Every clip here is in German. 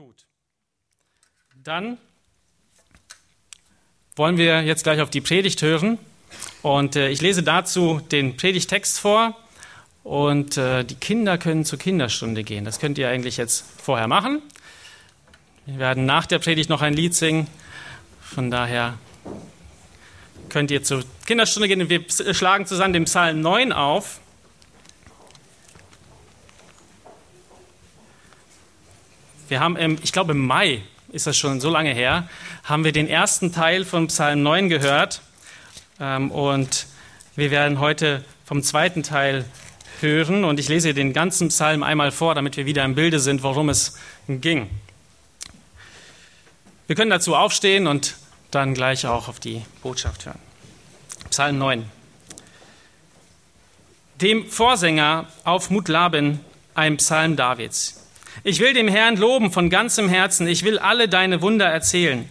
Gut. Dann wollen wir jetzt gleich auf die Predigt hören. Und äh, ich lese dazu den Predigtext vor. Und äh, die Kinder können zur Kinderstunde gehen. Das könnt ihr eigentlich jetzt vorher machen. Wir werden nach der Predigt noch ein Lied singen. Von daher könnt ihr zur Kinderstunde gehen. Wir schlagen zusammen den Psalm 9 auf. Wir haben, im, ich glaube im Mai, ist das schon so lange her, haben wir den ersten Teil von Psalm 9 gehört. Ähm, und wir werden heute vom zweiten Teil hören. Und ich lese den ganzen Psalm einmal vor, damit wir wieder im Bilde sind, worum es ging. Wir können dazu aufstehen und dann gleich auch auf die Botschaft hören. Psalm 9. Dem Vorsänger auf Mutlaben, ein Psalm Davids. Ich will dem Herrn loben von ganzem Herzen. Ich will alle deine Wunder erzählen.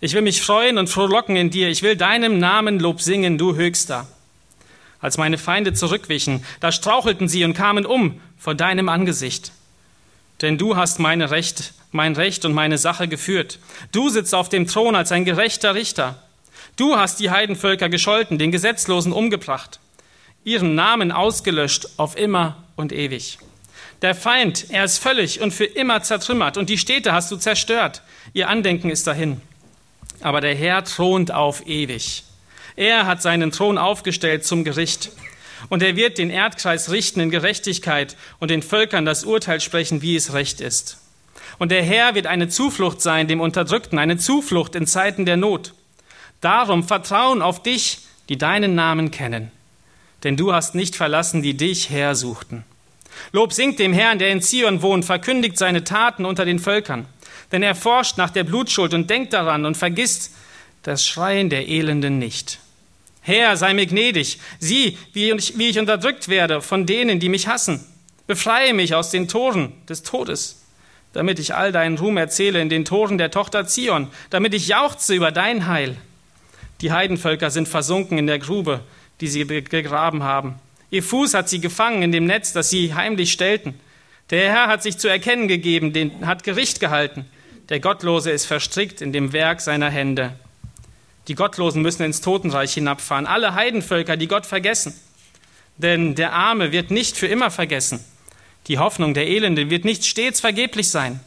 Ich will mich freuen und frohlocken in dir. Ich will deinem Namen Lob singen, du Höchster. Als meine Feinde zurückwichen, da strauchelten sie und kamen um vor deinem Angesicht. Denn du hast meine Recht, mein Recht und meine Sache geführt. Du sitzt auf dem Thron als ein gerechter Richter. Du hast die Heidenvölker gescholten, den Gesetzlosen umgebracht, ihren Namen ausgelöscht auf immer und ewig. Der Feind, er ist völlig und für immer zertrümmert und die Städte hast du zerstört. Ihr Andenken ist dahin. Aber der Herr thront auf ewig. Er hat seinen Thron aufgestellt zum Gericht. Und er wird den Erdkreis richten in Gerechtigkeit und den Völkern das Urteil sprechen, wie es recht ist. Und der Herr wird eine Zuflucht sein dem Unterdrückten, eine Zuflucht in Zeiten der Not. Darum vertrauen auf dich, die deinen Namen kennen. Denn du hast nicht verlassen, die dich hersuchten. Lob singt dem Herrn, der in Zion wohnt, verkündigt seine Taten unter den Völkern. Denn er forscht nach der Blutschuld und denkt daran und vergisst das Schreien der Elenden nicht. Herr, sei mir gnädig, sieh, wie ich, wie ich unterdrückt werde von denen, die mich hassen. Befreie mich aus den Toren des Todes, damit ich all deinen Ruhm erzähle in den Toren der Tochter Zion, damit ich jauchze über dein Heil. Die Heidenvölker sind versunken in der Grube, die sie gegraben haben. Ihr Fuß hat sie gefangen in dem Netz, das sie heimlich stellten. Der Herr hat sich zu erkennen gegeben, den hat Gericht gehalten. Der Gottlose ist verstrickt in dem Werk seiner Hände. Die Gottlosen müssen ins Totenreich hinabfahren, alle Heidenvölker, die Gott vergessen. Denn der Arme wird nicht für immer vergessen. Die Hoffnung der Elenden wird nicht stets vergeblich sein.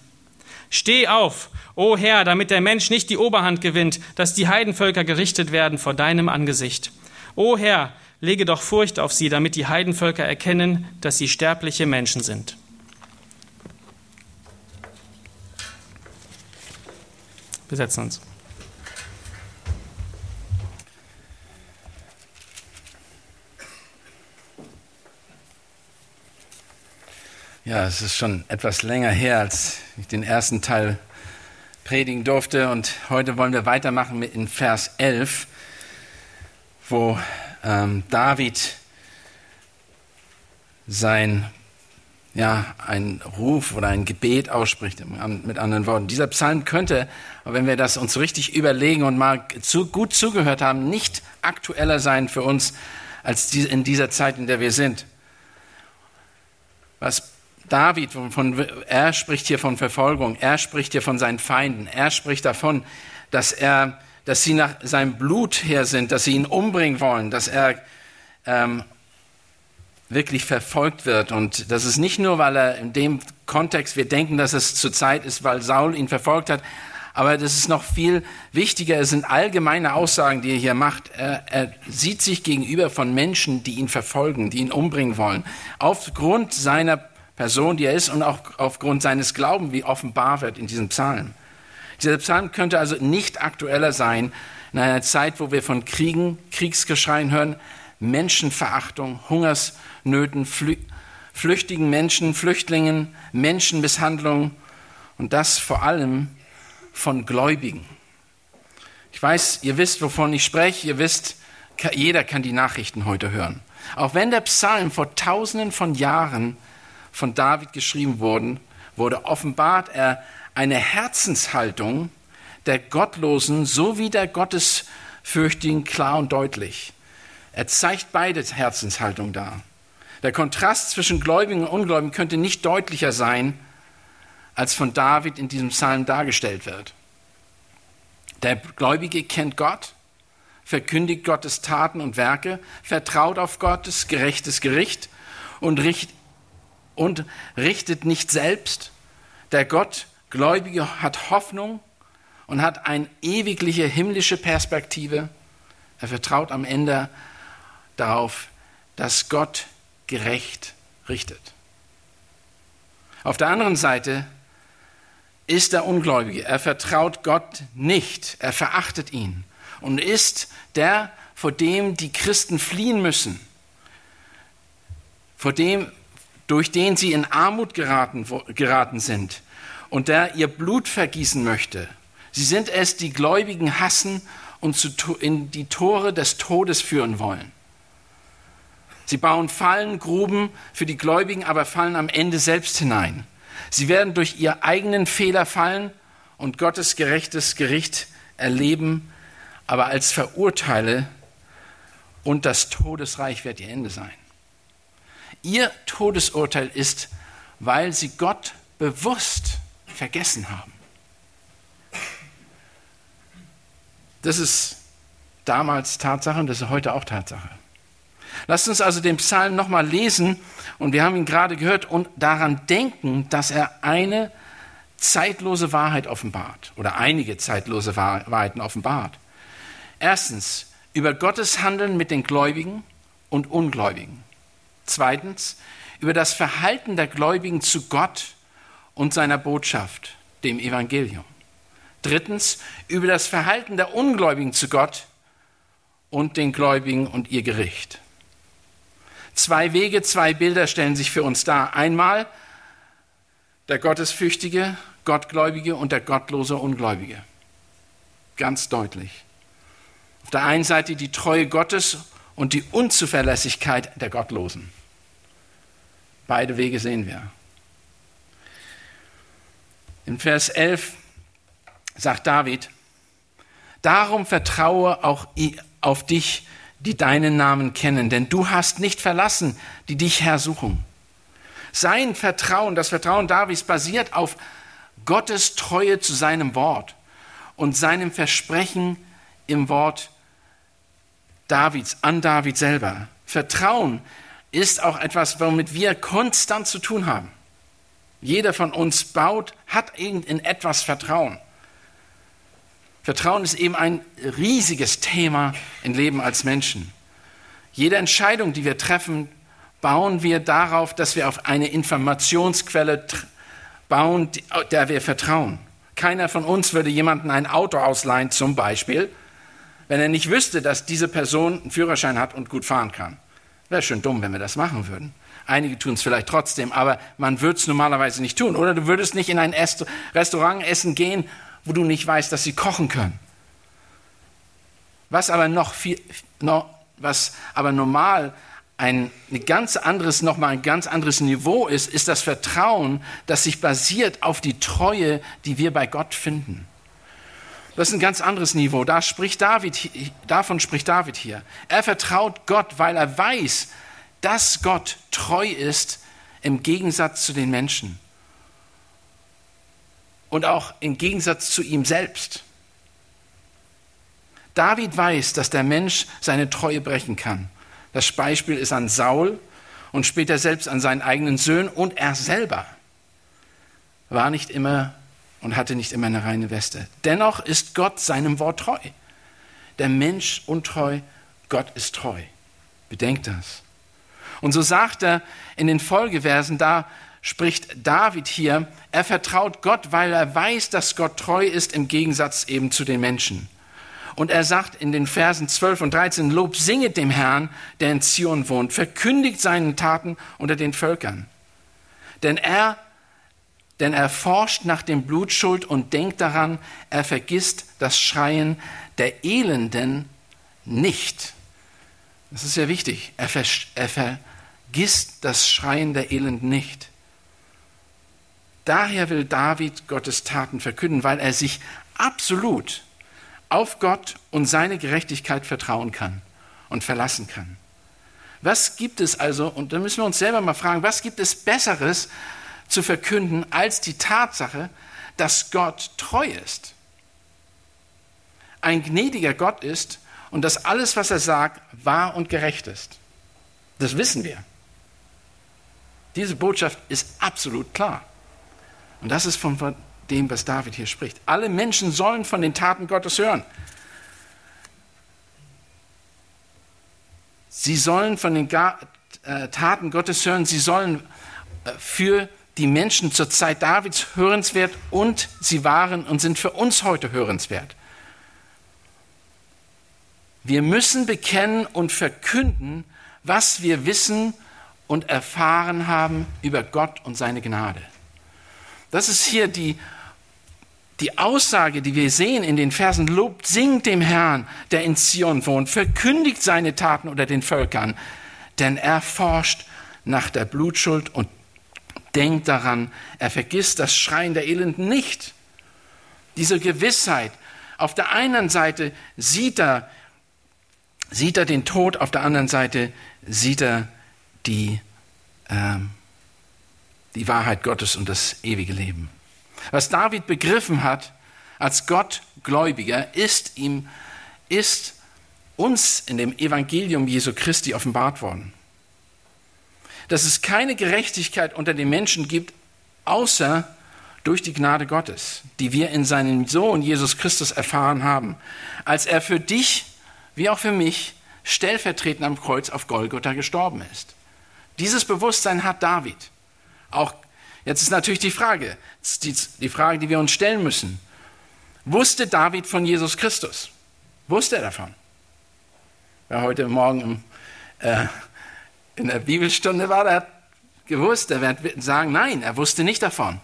Steh auf, o Herr, damit der Mensch nicht die Oberhand gewinnt, dass die Heidenvölker gerichtet werden vor deinem Angesicht. O Herr, lege doch Furcht auf sie, damit die Heidenvölker erkennen, dass sie sterbliche Menschen sind. Wir setzen uns. Ja, es ist schon etwas länger her, als ich den ersten Teil predigen durfte. Und heute wollen wir weitermachen mit in Vers 11, wo ähm, David sein, ja, ein Ruf oder ein Gebet ausspricht, mit anderen Worten. Dieser Psalm könnte, wenn wir das uns richtig überlegen und mal zu, gut zugehört haben, nicht aktueller sein für uns als in dieser Zeit, in der wir sind. Was David, von, er spricht hier von Verfolgung, er spricht hier von seinen Feinden, er spricht davon, dass er dass sie nach seinem Blut her sind, dass sie ihn umbringen wollen, dass er ähm, wirklich verfolgt wird. Und das ist nicht nur, weil er in dem Kontext, wir denken, dass es zur Zeit ist, weil Saul ihn verfolgt hat, aber das ist noch viel wichtiger. Es sind allgemeine Aussagen, die er hier macht. Er, er sieht sich gegenüber von Menschen, die ihn verfolgen, die ihn umbringen wollen. Aufgrund seiner Person, die er ist und auch aufgrund seines Glaubens, wie offenbar wird in diesem Psalm. Dieser Psalm könnte also nicht aktueller sein in einer Zeit, wo wir von Kriegen, Kriegsgeschreien hören, Menschenverachtung, Hungersnöten, Flü flüchtigen Menschen, Flüchtlingen, Menschenmisshandlung und das vor allem von Gläubigen. Ich weiß, ihr wisst, wovon ich spreche, ihr wisst, jeder kann die Nachrichten heute hören. Auch wenn der Psalm vor tausenden von Jahren von David geschrieben wurde, wurde offenbart er eine Herzenshaltung der Gottlosen sowie der Gottesfürchtigen klar und deutlich. Er zeigt beide Herzenshaltung dar. Der Kontrast zwischen Gläubigen und Ungläubigen könnte nicht deutlicher sein als von David in diesem Psalm dargestellt wird. Der Gläubige kennt Gott, verkündigt Gottes Taten und Werke, vertraut auf Gottes gerechtes Gericht und, richt, und richtet nicht selbst. Der Gott Gläubige hat Hoffnung und hat eine ewigliche himmlische Perspektive. Er vertraut am Ende darauf, dass Gott gerecht richtet. Auf der anderen Seite ist der Ungläubige. Er vertraut Gott nicht. Er verachtet ihn und ist der, vor dem die Christen fliehen müssen, vor dem, durch den sie in Armut geraten, geraten sind und der ihr Blut vergießen möchte. Sie sind es, die Gläubigen hassen und in die Tore des Todes führen wollen. Sie bauen Fallen, Gruben für die Gläubigen, aber fallen am Ende selbst hinein. Sie werden durch ihr eigenen Fehler fallen und Gottes gerechtes Gericht erleben, aber als Verurteile und das Todesreich wird ihr Ende sein. Ihr Todesurteil ist, weil sie Gott bewusst vergessen haben. Das ist damals Tatsache und das ist heute auch Tatsache. Lasst uns also den Psalm nochmal lesen und wir haben ihn gerade gehört und daran denken, dass er eine zeitlose Wahrheit offenbart oder einige zeitlose Wahrheiten offenbart. Erstens, über Gottes Handeln mit den Gläubigen und Ungläubigen. Zweitens, über das Verhalten der Gläubigen zu Gott und seiner Botschaft, dem Evangelium. Drittens, über das Verhalten der Ungläubigen zu Gott und den Gläubigen und ihr Gericht. Zwei Wege, zwei Bilder stellen sich für uns dar. Einmal der Gottesfürchtige, Gottgläubige und der gottlose Ungläubige. Ganz deutlich. Auf der einen Seite die Treue Gottes und die Unzuverlässigkeit der Gottlosen. Beide Wege sehen wir. In Vers 11 sagt David, darum vertraue auch auf dich, die deinen Namen kennen, denn du hast nicht verlassen, die dich hersuchen. Sein Vertrauen, das Vertrauen Davids basiert auf Gottes Treue zu seinem Wort und seinem Versprechen im Wort Davids, an David selber. Vertrauen ist auch etwas, womit wir konstant zu tun haben. Jeder von uns baut, hat in etwas Vertrauen. Vertrauen ist eben ein riesiges Thema im Leben als Menschen. Jede Entscheidung, die wir treffen, bauen wir darauf, dass wir auf eine Informationsquelle bauen, der wir vertrauen. Keiner von uns würde jemandem ein Auto ausleihen, zum Beispiel, wenn er nicht wüsste, dass diese Person einen Führerschein hat und gut fahren kann. Wäre schon dumm, wenn wir das machen würden. Einige tun es vielleicht trotzdem, aber man würde es normalerweise nicht tun. Oder du würdest nicht in ein Restaurant essen gehen wo du nicht weißt, dass sie kochen können. Was aber noch viel, noch, was aber normal ein, ein ganz anderes, nochmal ein ganz anderes Niveau ist, ist das Vertrauen, das sich basiert auf die Treue, die wir bei Gott finden. Das ist ein ganz anderes Niveau. Da spricht David, davon spricht David hier. Er vertraut Gott, weil er weiß, dass Gott treu ist im Gegensatz zu den Menschen und auch im Gegensatz zu ihm selbst. David weiß, dass der Mensch seine Treue brechen kann. Das Beispiel ist an Saul und später selbst an seinen eigenen Söhnen und er selber war nicht immer und hatte nicht immer eine reine Weste. Dennoch ist Gott seinem Wort treu. Der Mensch untreu, Gott ist treu. Bedenkt das. Und so sagt er in den Folgeversen da, spricht David hier, er vertraut Gott, weil er weiß, dass Gott treu ist im Gegensatz eben zu den Menschen. Und er sagt in den Versen 12 und 13, Lob singet dem Herrn, der in Zion wohnt, verkündigt seinen Taten unter den Völkern. Denn er, denn er forscht nach dem Blutschuld und denkt daran, er vergisst das Schreien der Elenden nicht. Das ist sehr wichtig. Er, ver, er vergisst das Schreien der Elenden nicht. Daher will David Gottes Taten verkünden, weil er sich absolut auf Gott und seine Gerechtigkeit vertrauen kann und verlassen kann. Was gibt es also, und da müssen wir uns selber mal fragen, was gibt es Besseres zu verkünden als die Tatsache, dass Gott treu ist. Ein gnädiger Gott ist und dass alles, was er sagt, wahr und gerecht ist. Das wissen wir. Diese Botschaft ist absolut klar. Und das ist von dem, was David hier spricht. Alle Menschen sollen von den Taten Gottes hören. Sie sollen von den äh, Taten Gottes hören. Sie sollen äh, für die Menschen zur Zeit Davids hörenswert und sie waren und sind für uns heute hörenswert. Wir müssen bekennen und verkünden, was wir wissen und erfahren haben über Gott und seine Gnade. Das ist hier die, die Aussage, die wir sehen in den Versen. Lobt, singt dem Herrn, der in Zion wohnt, verkündigt seine Taten unter den Völkern, denn er forscht nach der Blutschuld und denkt daran, er vergisst das Schreien der Elenden nicht. Diese Gewissheit, auf der einen Seite sieht er, sieht er den Tod, auf der anderen Seite sieht er die, äh, die Wahrheit Gottes und das ewige Leben. Was David begriffen hat als Gottgläubiger, ist ihm, ist uns in dem Evangelium Jesu Christi offenbart worden. Dass es keine Gerechtigkeit unter den Menschen gibt, außer durch die Gnade Gottes, die wir in seinem Sohn Jesus Christus erfahren haben, als er für dich wie auch für mich stellvertretend am Kreuz auf Golgotha gestorben ist. Dieses Bewusstsein hat David. Auch jetzt ist natürlich die Frage, die, Frage, die wir uns stellen müssen. Wusste David von Jesus Christus? Wusste er davon? Wer heute Morgen im, äh, in der Bibelstunde war, der hat gewusst, er wird sagen, nein, er wusste nicht davon.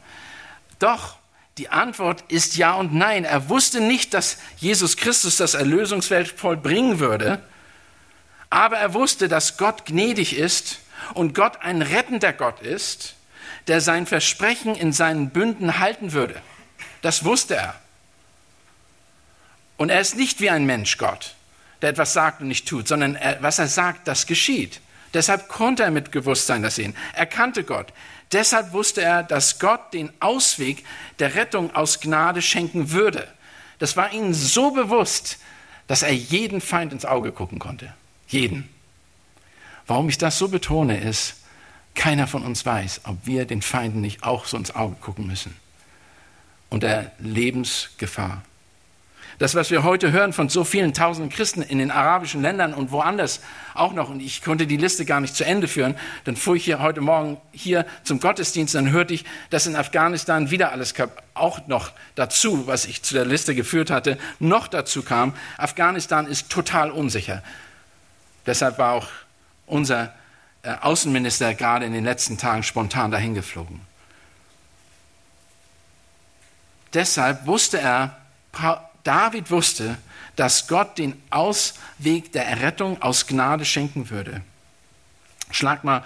Doch, die Antwort ist ja und nein. Er wusste nicht, dass Jesus Christus das Erlösungswelt vollbringen würde, aber er wusste, dass Gott gnädig ist und Gott ein rettender Gott ist, der sein Versprechen in seinen Bünden halten würde. Das wusste er. Und er ist nicht wie ein Mensch Gott, der etwas sagt und nicht tut, sondern er, was er sagt, das geschieht. Deshalb konnte er mit Gewusstsein das sehen. Er kannte Gott. Deshalb wusste er, dass Gott den Ausweg der Rettung aus Gnade schenken würde. Das war ihm so bewusst, dass er jeden Feind ins Auge gucken konnte. Jeden. Warum ich das so betone, ist, keiner von uns weiß, ob wir den Feinden nicht auch so ins Auge gucken müssen. Unter Lebensgefahr. Das, was wir heute hören von so vielen tausenden Christen in den arabischen Ländern und woanders auch noch, und ich konnte die Liste gar nicht zu Ende führen, dann fuhr ich hier heute Morgen hier zum Gottesdienst, dann hörte ich, dass in Afghanistan wieder alles auch noch dazu, was ich zu der Liste geführt hatte, noch dazu kam. Afghanistan ist total unsicher. Deshalb war auch unser äh, Außenminister gerade in den letzten Tagen spontan dahin geflogen. Deshalb wusste er, David wusste, dass Gott den Ausweg der Errettung aus Gnade schenken würde. Schlag mal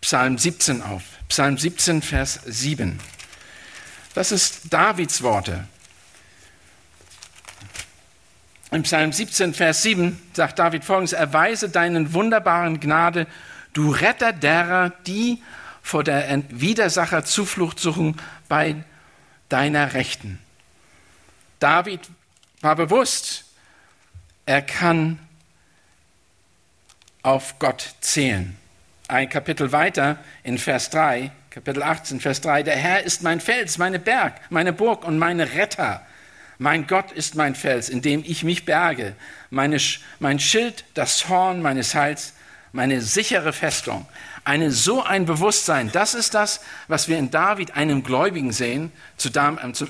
Psalm 17 auf. Psalm 17, Vers 7. Das ist Davids Worte. Im Psalm 17, Vers 7 sagt David folgendes, erweise deinen wunderbaren Gnade, du Retter derer, die vor der Widersacher Zuflucht suchen bei deiner Rechten. David war bewusst, er kann auf Gott zählen. Ein Kapitel weiter in Vers 3, Kapitel 18, Vers 3, der Herr ist mein Fels, meine Berg, meine Burg und meine Retter. Mein Gott ist mein Fels, in dem ich mich berge, meine, mein Schild, das Horn meines Heils, meine sichere Festung. Eine, so ein Bewusstsein, das ist das, was wir in David, einem Gläubigen, sehen, zu,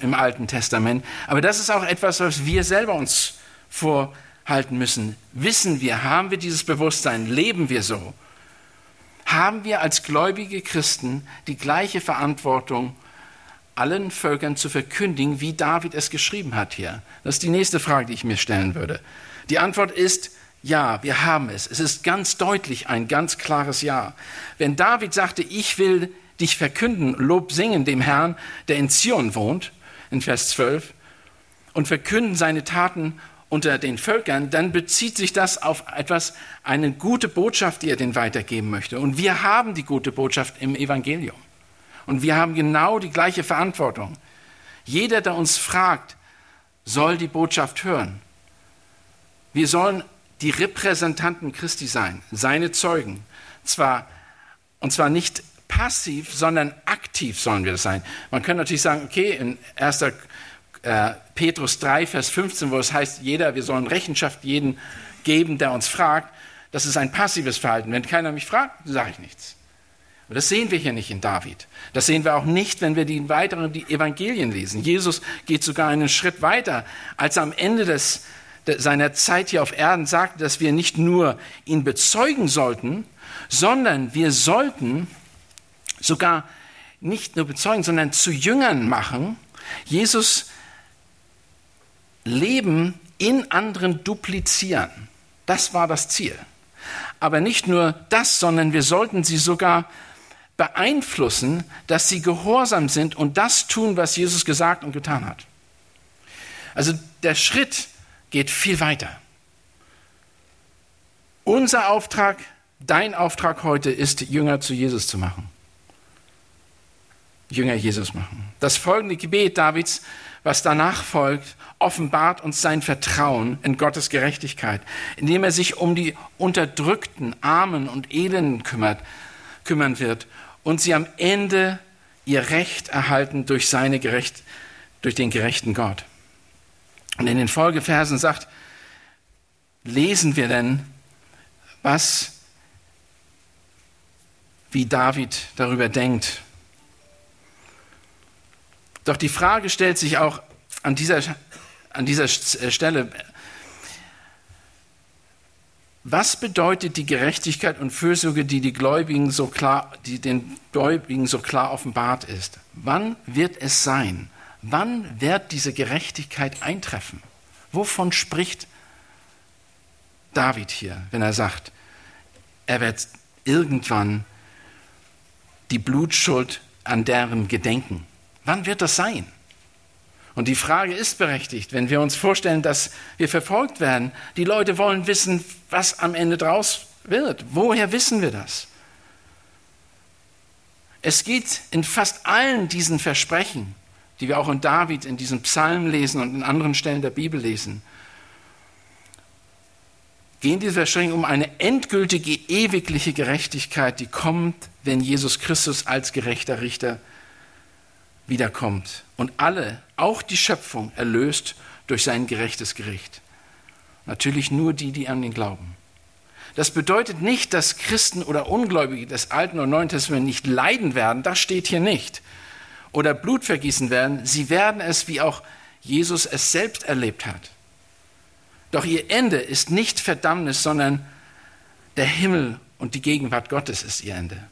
im Alten Testament. Aber das ist auch etwas, was wir selber uns vorhalten müssen. Wissen wir, haben wir dieses Bewusstsein, leben wir so? Haben wir als gläubige Christen die gleiche Verantwortung allen Völkern zu verkündigen, wie David es geschrieben hat hier? Das ist die nächste Frage, die ich mir stellen würde. Die Antwort ist ja, wir haben es. Es ist ganz deutlich ein ganz klares Ja. Wenn David sagte, ich will dich verkünden, Lob singen dem Herrn, der in Zion wohnt, in Vers 12, und verkünden seine Taten unter den Völkern, dann bezieht sich das auf etwas, eine gute Botschaft, die er den weitergeben möchte. Und wir haben die gute Botschaft im Evangelium. Und wir haben genau die gleiche Verantwortung. Jeder, der uns fragt, soll die Botschaft hören. Wir sollen die Repräsentanten Christi sein, seine Zeugen. Zwar, und zwar nicht passiv, sondern aktiv sollen wir das sein. Man könnte natürlich sagen, okay, in 1. Äh, Petrus 3, Vers 15, wo es heißt, jeder, wir sollen Rechenschaft jeden geben, der uns fragt, das ist ein passives Verhalten. Wenn keiner mich fragt, sage ich nichts. Und das sehen wir hier nicht in David. Das sehen wir auch nicht, wenn wir die weiteren die Evangelien lesen. Jesus geht sogar einen Schritt weiter, als er am Ende des, seiner Zeit hier auf Erden sagte, dass wir nicht nur ihn bezeugen sollten, sondern wir sollten sogar nicht nur bezeugen, sondern zu Jüngern machen. Jesus Leben in anderen duplizieren. Das war das Ziel. Aber nicht nur das, sondern wir sollten sie sogar beeinflussen, dass sie gehorsam sind und das tun, was Jesus gesagt und getan hat. Also der Schritt geht viel weiter. Unser Auftrag, dein Auftrag heute ist, Jünger zu Jesus zu machen. Jünger Jesus machen. Das folgende Gebet Davids, was danach folgt, offenbart uns sein Vertrauen in Gottes Gerechtigkeit, indem er sich um die Unterdrückten, Armen und Elenden kümmert, kümmern wird und sie am Ende ihr Recht erhalten durch, seine Gerecht, durch den gerechten Gott. Und in den Folgeversen sagt, lesen wir denn, was, wie David darüber denkt. Doch die Frage stellt sich auch an dieser, an dieser Stelle, was bedeutet die Gerechtigkeit und Fürsorge, die, die, Gläubigen so klar, die den Gläubigen so klar offenbart ist? Wann wird es sein? Wann wird diese Gerechtigkeit eintreffen? Wovon spricht David hier, wenn er sagt, er wird irgendwann die Blutschuld an deren gedenken? Wann wird das sein? Und die Frage ist berechtigt, wenn wir uns vorstellen, dass wir verfolgt werden. Die Leute wollen wissen, was am Ende draus wird. Woher wissen wir das? Es geht in fast allen diesen Versprechen, die wir auch in David in diesem Psalm lesen und in anderen Stellen der Bibel lesen, gehen diese Versprechen um eine endgültige, ewigliche Gerechtigkeit, die kommt, wenn Jesus Christus als gerechter Richter wiederkommt und alle, auch die Schöpfung, erlöst durch sein gerechtes Gericht. Natürlich nur die, die an ihn glauben. Das bedeutet nicht, dass Christen oder Ungläubige des Alten und Neuen Testaments nicht leiden werden, das steht hier nicht. Oder Blut vergießen werden, sie werden es, wie auch Jesus es selbst erlebt hat. Doch ihr Ende ist nicht Verdammnis, sondern der Himmel und die Gegenwart Gottes ist ihr Ende.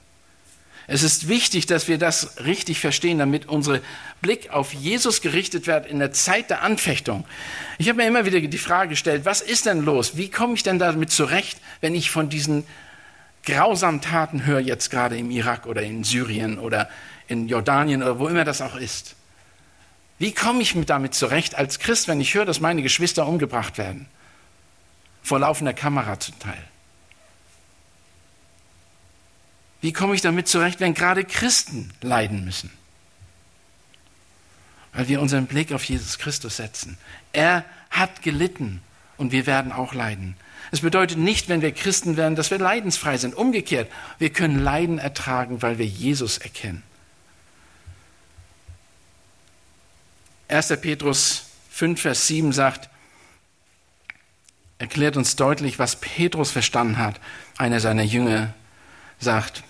Es ist wichtig, dass wir das richtig verstehen, damit unser Blick auf Jesus gerichtet wird in der Zeit der Anfechtung. Ich habe mir immer wieder die Frage gestellt, was ist denn los? Wie komme ich denn damit zurecht, wenn ich von diesen grausamen Taten höre, jetzt gerade im Irak oder in Syrien oder in Jordanien oder wo immer das auch ist? Wie komme ich damit zurecht als Christ, wenn ich höre, dass meine Geschwister umgebracht werden? Vor laufender Kamera zum Teil. Wie komme ich damit zurecht, wenn gerade Christen leiden müssen? Weil wir unseren Blick auf Jesus Christus setzen. Er hat gelitten und wir werden auch leiden. Es bedeutet nicht, wenn wir Christen werden, dass wir leidensfrei sind. Umgekehrt, wir können Leiden ertragen, weil wir Jesus erkennen. 1. Petrus 5, Vers 7 sagt, erklärt uns deutlich, was Petrus verstanden hat. Einer seiner Jünger sagt,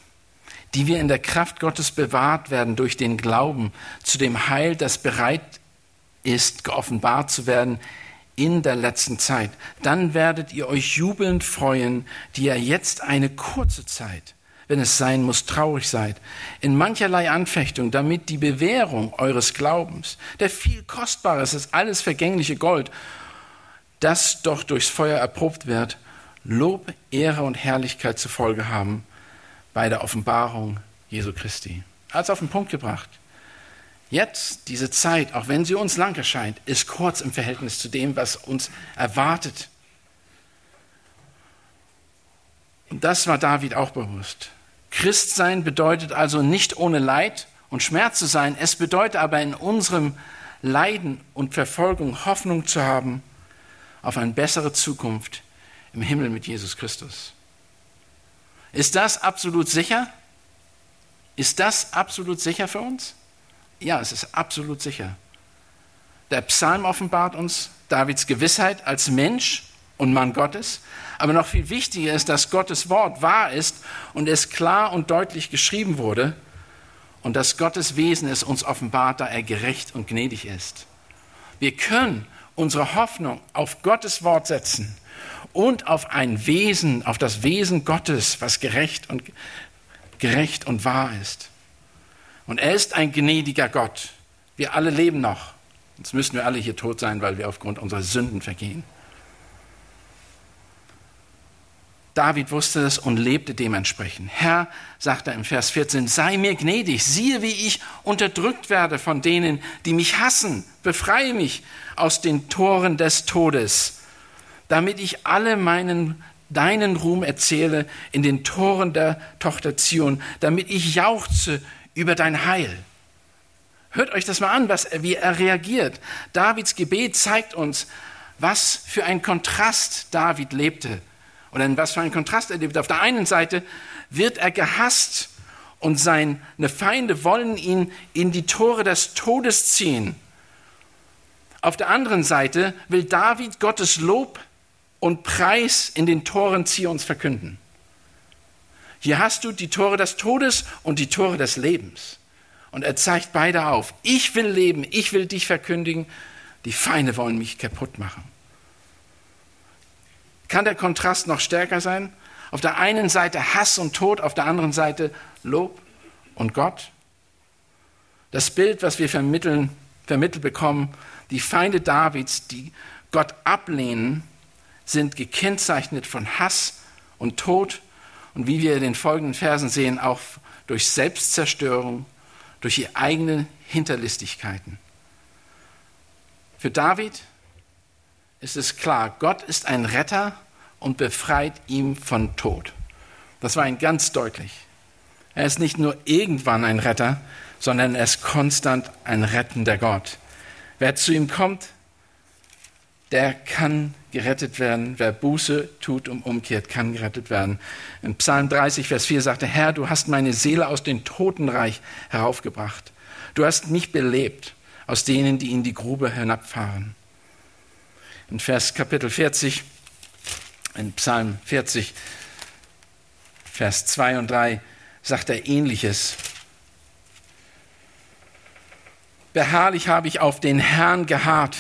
die wir in der Kraft Gottes bewahrt werden durch den Glauben zu dem Heil, das bereit ist, geoffenbart zu werden in der letzten Zeit. Dann werdet ihr euch jubelnd freuen, die ihr jetzt eine kurze Zeit, wenn es sein muss, traurig seid, in mancherlei Anfechtung, damit die Bewährung eures Glaubens, der viel kostbares ist, alles vergängliche Gold, das doch durchs Feuer erprobt wird, Lob, Ehre und Herrlichkeit zur Folge haben bei der Offenbarung Jesu Christi. Als auf den Punkt gebracht. Jetzt, diese Zeit, auch wenn sie uns lang erscheint, ist kurz im Verhältnis zu dem, was uns erwartet. Und das war David auch bewusst. Christsein bedeutet also nicht ohne Leid und Schmerz zu sein. Es bedeutet aber in unserem Leiden und Verfolgung Hoffnung zu haben auf eine bessere Zukunft im Himmel mit Jesus Christus. Ist das absolut sicher? Ist das absolut sicher für uns? Ja, es ist absolut sicher. Der Psalm offenbart uns Davids Gewissheit als Mensch und Mann Gottes. Aber noch viel wichtiger ist, dass Gottes Wort wahr ist und es klar und deutlich geschrieben wurde und dass Gottes Wesen es uns offenbart, da er gerecht und gnädig ist. Wir können unsere Hoffnung auf Gottes Wort setzen und auf ein Wesen, auf das Wesen Gottes, was gerecht und, gerecht und wahr ist. Und er ist ein gnädiger Gott. Wir alle leben noch. Jetzt müssten wir alle hier tot sein, weil wir aufgrund unserer Sünden vergehen. David wusste es und lebte dementsprechend. Herr, sagt er im Vers 14, sei mir gnädig, siehe, wie ich unterdrückt werde von denen, die mich hassen. Befreie mich aus den Toren des Todes, damit ich alle meinen deinen Ruhm erzähle in den Toren der Tochter Zion, damit ich jauchze über dein Heil. Hört euch das mal an, was, wie er reagiert. Davids Gebet zeigt uns, was für ein Kontrast David lebte oder in was für ein Kontrast er lebt. Auf der einen Seite wird er gehasst und seine Feinde wollen ihn in die Tore des Todes ziehen. Auf der anderen Seite will David Gottes Lob und Preis in den Toren Zions verkünden. Hier hast du die Tore des Todes und die Tore des Lebens. Und er zeigt beide auf. Ich will leben, ich will dich verkündigen. Die Feinde wollen mich kaputt machen. Kann der Kontrast noch stärker sein? Auf der einen Seite Hass und Tod, auf der anderen Seite Lob und Gott. Das Bild, was wir vermitteln, vermittelt bekommen, die Feinde Davids, die Gott ablehnen, sind gekennzeichnet von Hass und Tod und wie wir in den folgenden Versen sehen, auch durch Selbstzerstörung, durch ihre eigenen Hinterlistigkeiten. Für David ist es klar, Gott ist ein Retter und befreit ihn von Tod. Das war ihm ganz deutlich. Er ist nicht nur irgendwann ein Retter, sondern er ist konstant ein rettender Gott. Wer zu ihm kommt, der kann gerettet werden. Wer Buße tut und umkehrt, kann gerettet werden. In Psalm 30, Vers 4 sagte, Herr, du hast meine Seele aus dem Totenreich heraufgebracht. Du hast mich belebt aus denen, die in die Grube hinabfahren. In Vers Kapitel 40 in Psalm 40, Vers 2 und 3 sagt er ähnliches. Beharrlich habe ich auf den Herrn geharrt.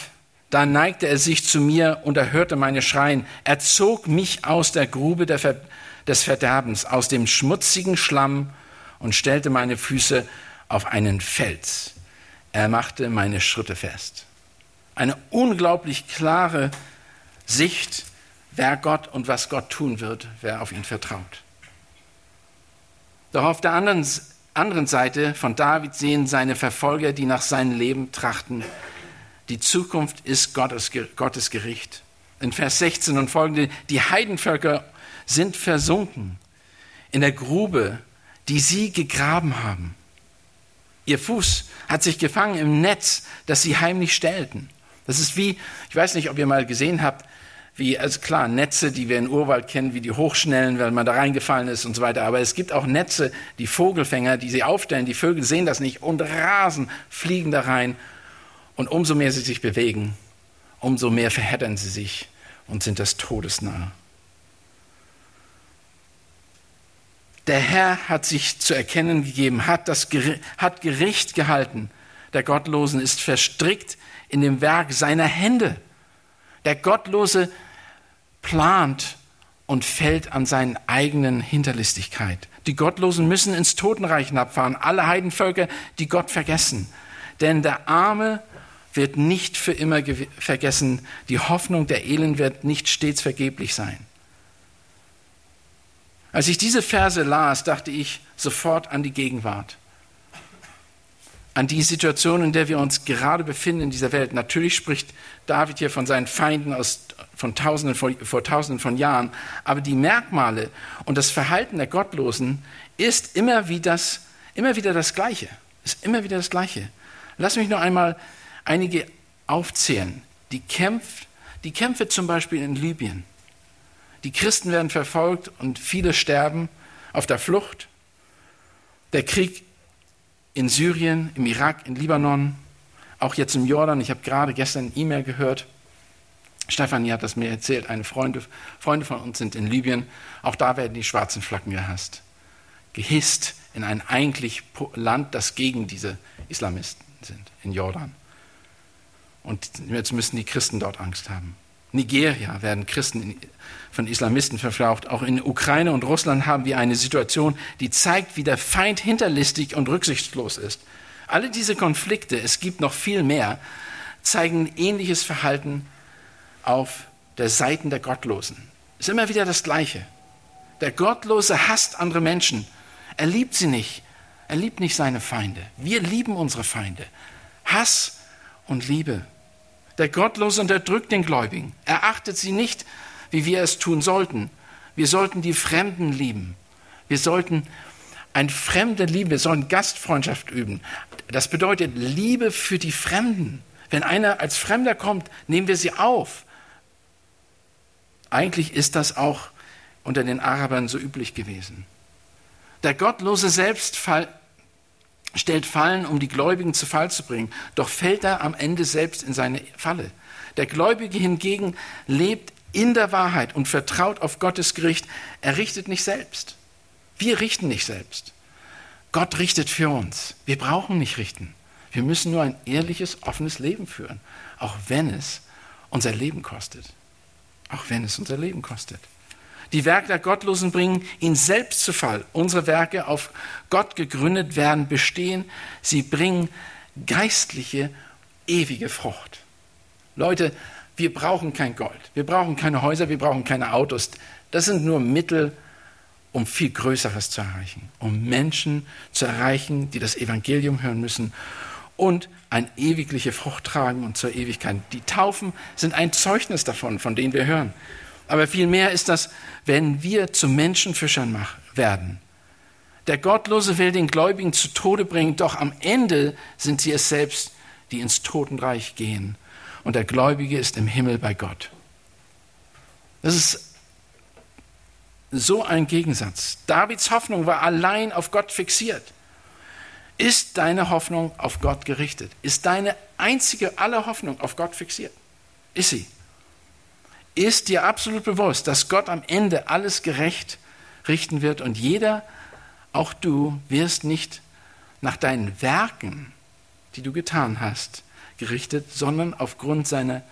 Da neigte er sich zu mir und erhörte meine Schreien. Er zog mich aus der Grube Ver des Verderbens, aus dem schmutzigen Schlamm und stellte meine Füße auf einen Fels. Er machte meine Schritte fest. Eine unglaublich klare Sicht wer Gott und was Gott tun wird, wer auf ihn vertraut. Doch auf der anderen, anderen Seite von David sehen seine Verfolger, die nach seinem Leben trachten. Die Zukunft ist Gottes, Gottes Gericht. In Vers 16 und folgende, die Heidenvölker sind versunken in der Grube, die sie gegraben haben. Ihr Fuß hat sich gefangen im Netz, das sie heimlich stellten. Das ist wie, ich weiß nicht, ob ihr mal gesehen habt, wie, also klar, Netze, die wir in Urwald kennen, wie die Hochschnellen, weil man da reingefallen ist und so weiter. Aber es gibt auch Netze, die Vogelfänger, die sie aufstellen. Die Vögel sehen das nicht und rasen, fliegen da rein. Und umso mehr sie sich bewegen, umso mehr verheddern sie sich und sind des Todes nahe. Der Herr hat sich zu erkennen gegeben, hat das hat Gericht gehalten. Der Gottlosen ist verstrickt in dem Werk seiner Hände. Der Gottlose plant und fällt an seinen eigenen Hinterlistigkeit. Die Gottlosen müssen ins Totenreich hinabfahren, alle Heidenvölker, die Gott vergessen. Denn der Arme wird nicht für immer vergessen, die Hoffnung der Elend wird nicht stets vergeblich sein. Als ich diese Verse las, dachte ich sofort an die Gegenwart an die Situation, in der wir uns gerade befinden in dieser Welt. Natürlich spricht David hier von seinen Feinden aus, von Tausenden, vor, vor Tausenden von Jahren, aber die Merkmale und das Verhalten der Gottlosen ist immer wieder das, immer wieder das Gleiche. Ist immer wieder das Gleiche. Lass mich noch einmal einige aufzählen. Die, Kämpf, die Kämpfe zum Beispiel in Libyen. Die Christen werden verfolgt und viele sterben auf der Flucht. Der Krieg in Syrien, im Irak, in Libanon, auch jetzt im Jordan. Ich habe gerade gestern eine E-Mail gehört. Stefanie hat das mir erzählt. Eine Freunde, Freunde von uns sind in Libyen. Auch da werden die schwarzen Flaggen gehasst. Gehisst in ein eigentlich Land, das gegen diese Islamisten sind, in Jordan. Und jetzt müssen die Christen dort Angst haben. Nigeria werden Christen von Islamisten verflucht. Auch in Ukraine und Russland haben wir eine Situation, die zeigt, wie der Feind hinterlistig und rücksichtslos ist. Alle diese Konflikte, es gibt noch viel mehr, zeigen ähnliches Verhalten auf der Seiten der Gottlosen. Es ist immer wieder das Gleiche. Der Gottlose hasst andere Menschen. Er liebt sie nicht. Er liebt nicht seine Feinde. Wir lieben unsere Feinde. Hass und Liebe. Der Gottlose unterdrückt den Gläubigen. Er achtet sie nicht, wie wir es tun sollten. Wir sollten die Fremden lieben. Wir sollten ein Fremde lieben. Wir sollen Gastfreundschaft üben. Das bedeutet Liebe für die Fremden. Wenn einer als Fremder kommt, nehmen wir sie auf. Eigentlich ist das auch unter den Arabern so üblich gewesen. Der Gottlose selbst stellt Fallen, um die Gläubigen zu Fall zu bringen, doch fällt er am Ende selbst in seine Falle. Der Gläubige hingegen lebt in der Wahrheit und vertraut auf Gottes Gericht. Er richtet nicht selbst. Wir richten nicht selbst. Gott richtet für uns. Wir brauchen nicht richten. Wir müssen nur ein ehrliches, offenes Leben führen, auch wenn es unser Leben kostet. Auch wenn es unser Leben kostet. Die Werke der Gottlosen bringen ihn selbst zu Fall. Unsere Werke, auf Gott gegründet werden, bestehen. Sie bringen geistliche, ewige Frucht. Leute, wir brauchen kein Gold. Wir brauchen keine Häuser. Wir brauchen keine Autos. Das sind nur Mittel, um viel Größeres zu erreichen. Um Menschen zu erreichen, die das Evangelium hören müssen und eine ewigliche Frucht tragen und zur Ewigkeit. Die Taufen sind ein Zeugnis davon, von denen wir hören. Aber vielmehr ist das, wenn wir zu Menschenfischern werden. Der Gottlose will den Gläubigen zu Tode bringen, doch am Ende sind sie es selbst, die ins Totenreich gehen. Und der Gläubige ist im Himmel bei Gott. Das ist so ein Gegensatz. Davids Hoffnung war allein auf Gott fixiert. Ist deine Hoffnung auf Gott gerichtet? Ist deine einzige aller Hoffnung auf Gott fixiert? Ist sie? Ist dir absolut bewusst, dass Gott am Ende alles gerecht richten wird und jeder, auch du, wirst nicht nach deinen Werken, die du getan hast, gerichtet, sondern aufgrund seiner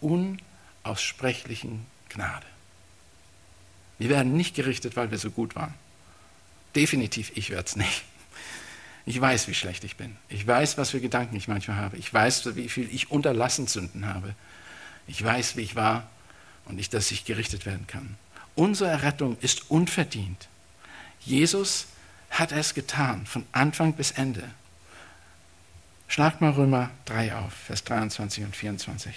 unaussprechlichen Gnade. Wir werden nicht gerichtet, weil wir so gut waren. Definitiv, ich werde es nicht. Ich weiß, wie schlecht ich bin. Ich weiß, was für Gedanken ich manchmal habe. Ich weiß, wie viel ich unterlassen Sünden habe. Ich weiß, wie ich war und nicht, dass ich gerichtet werden kann. Unsere Errettung ist unverdient. Jesus hat es getan, von Anfang bis Ende. Schlag mal Römer 3 auf, Vers 23 und 24.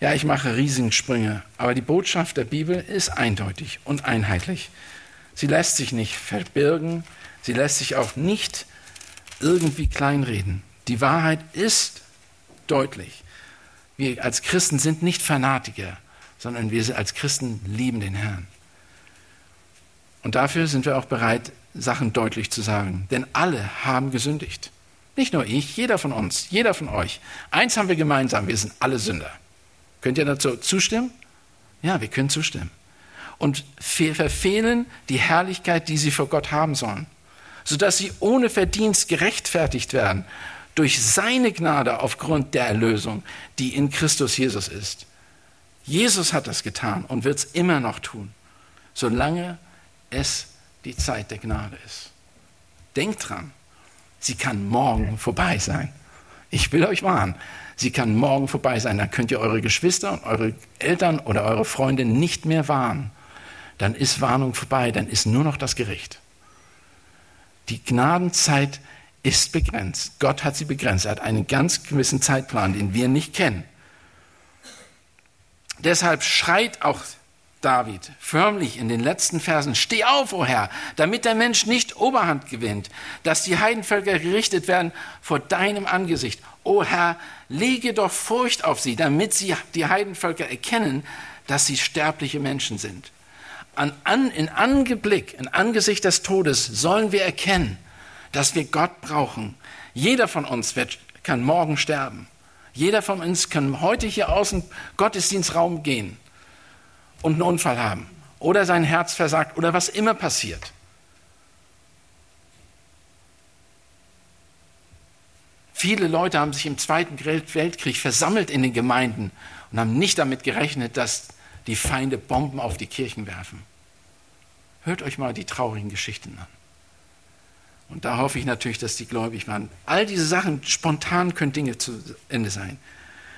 Ja, ich mache Riesensprünge, aber die Botschaft der Bibel ist eindeutig und einheitlich. Sie lässt sich nicht verbirgen, sie lässt sich auch nicht irgendwie kleinreden. Die Wahrheit ist deutlich. Wir als Christen sind nicht Fanatiker sondern wir als Christen lieben den Herrn. Und dafür sind wir auch bereit, Sachen deutlich zu sagen. Denn alle haben gesündigt. Nicht nur ich, jeder von uns, jeder von euch. Eins haben wir gemeinsam, wir sind alle Sünder. Könnt ihr dazu zustimmen? Ja, wir können zustimmen. Und verfehlen die Herrlichkeit, die sie vor Gott haben sollen, sodass sie ohne Verdienst gerechtfertigt werden durch seine Gnade aufgrund der Erlösung, die in Christus Jesus ist. Jesus hat das getan und wird es immer noch tun, solange es die Zeit der Gnade ist. Denkt dran, sie kann morgen vorbei sein. Ich will euch warnen, sie kann morgen vorbei sein. Dann könnt ihr eure Geschwister und eure Eltern oder eure Freunde nicht mehr warnen. Dann ist Warnung vorbei, dann ist nur noch das Gericht. Die Gnadenzeit ist begrenzt. Gott hat sie begrenzt. Er hat einen ganz gewissen Zeitplan, den wir nicht kennen. Deshalb schreit auch David förmlich in den letzten Versen, steh auf, o oh Herr, damit der Mensch nicht Oberhand gewinnt, dass die Heidenvölker gerichtet werden vor deinem Angesicht. O oh Herr, lege doch Furcht auf sie, damit sie die Heidenvölker erkennen, dass sie sterbliche Menschen sind. An, an, in Angeblick, in Angesicht des Todes sollen wir erkennen, dass wir Gott brauchen. Jeder von uns wird, kann morgen sterben. Jeder von uns kann heute hier außen Gottesdienstraum gehen und einen Unfall haben oder sein Herz versagt oder was immer passiert. Viele Leute haben sich im Zweiten Weltkrieg versammelt in den Gemeinden und haben nicht damit gerechnet, dass die Feinde Bomben auf die Kirchen werfen. Hört euch mal die traurigen Geschichten an. Und da hoffe ich natürlich, dass die gläubig waren. All diese Sachen, spontan können Dinge zu Ende sein.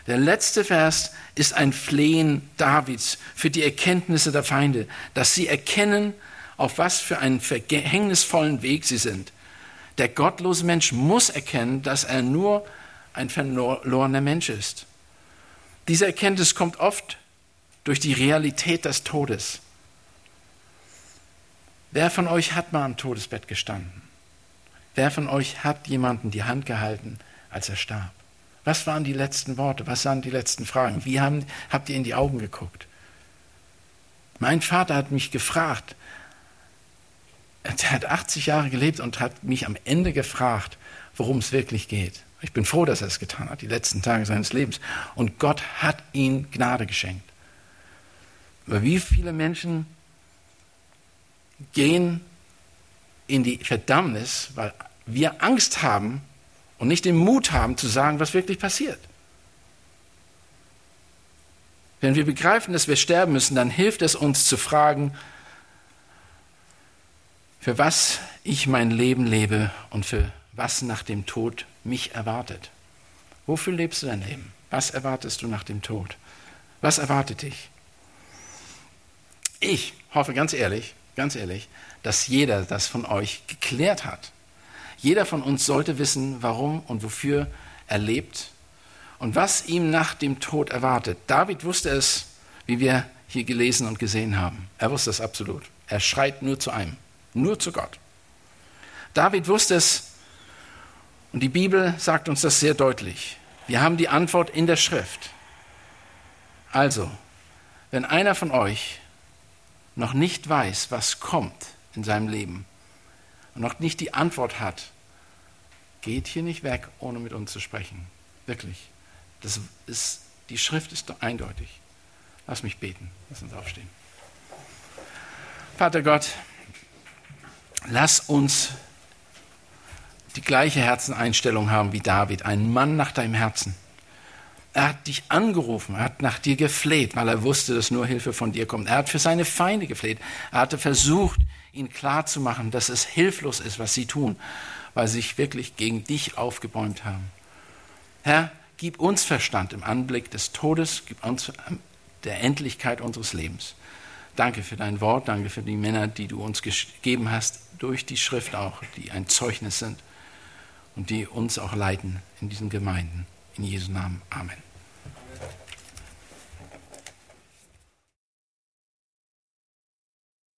Der letzte Vers ist ein Flehen Davids für die Erkenntnisse der Feinde, dass sie erkennen, auf was für einen verhängnisvollen Weg sie sind. Der gottlose Mensch muss erkennen, dass er nur ein verlorener Mensch ist. Diese Erkenntnis kommt oft durch die Realität des Todes. Wer von euch hat mal am Todesbett gestanden? Wer von euch hat jemanden die Hand gehalten, als er starb? Was waren die letzten Worte? Was waren die letzten Fragen? Wie haben, habt ihr in die Augen geguckt? Mein Vater hat mich gefragt, er hat 80 Jahre gelebt und hat mich am Ende gefragt, worum es wirklich geht. Ich bin froh, dass er es getan hat, die letzten Tage seines Lebens. Und Gott hat ihm Gnade geschenkt. Aber wie viele Menschen gehen in die Verdammnis, weil wir Angst haben, und nicht den Mut haben zu sagen, was wirklich passiert. Wenn wir begreifen, dass wir sterben müssen, dann hilft es uns zu fragen, für was ich mein Leben lebe und für was nach dem Tod mich erwartet. Wofür lebst du dein Leben? Was erwartest du nach dem Tod? Was erwartet dich? Ich hoffe ganz ehrlich, ganz ehrlich, dass jeder das von euch geklärt hat. Jeder von uns sollte wissen, warum und wofür er lebt und was ihm nach dem Tod erwartet. David wusste es, wie wir hier gelesen und gesehen haben. Er wusste es absolut. Er schreit nur zu einem, nur zu Gott. David wusste es und die Bibel sagt uns das sehr deutlich. Wir haben die Antwort in der Schrift. Also, wenn einer von euch noch nicht weiß, was kommt in seinem Leben und noch nicht die Antwort hat, geht hier nicht weg, ohne mit uns zu sprechen. Wirklich. Das ist, die Schrift ist eindeutig. Lass mich beten. Lass uns aufstehen. Vater Gott, lass uns die gleiche Herzeneinstellung haben wie David, ein Mann nach deinem Herzen. Er hat dich angerufen, er hat nach dir gefleht, weil er wusste, dass nur Hilfe von dir kommt. Er hat für seine Feinde gefleht. Er hatte versucht, ihnen klarzumachen, dass es hilflos ist, was sie tun weil sie sich wirklich gegen dich aufgebäumt haben. Herr, gib uns Verstand im Anblick des Todes, gib uns der Endlichkeit unseres Lebens. Danke für dein Wort, danke für die Männer, die du uns gegeben hast, durch die Schrift auch, die ein Zeugnis sind und die uns auch leiten in diesen Gemeinden. In Jesu Namen. Amen.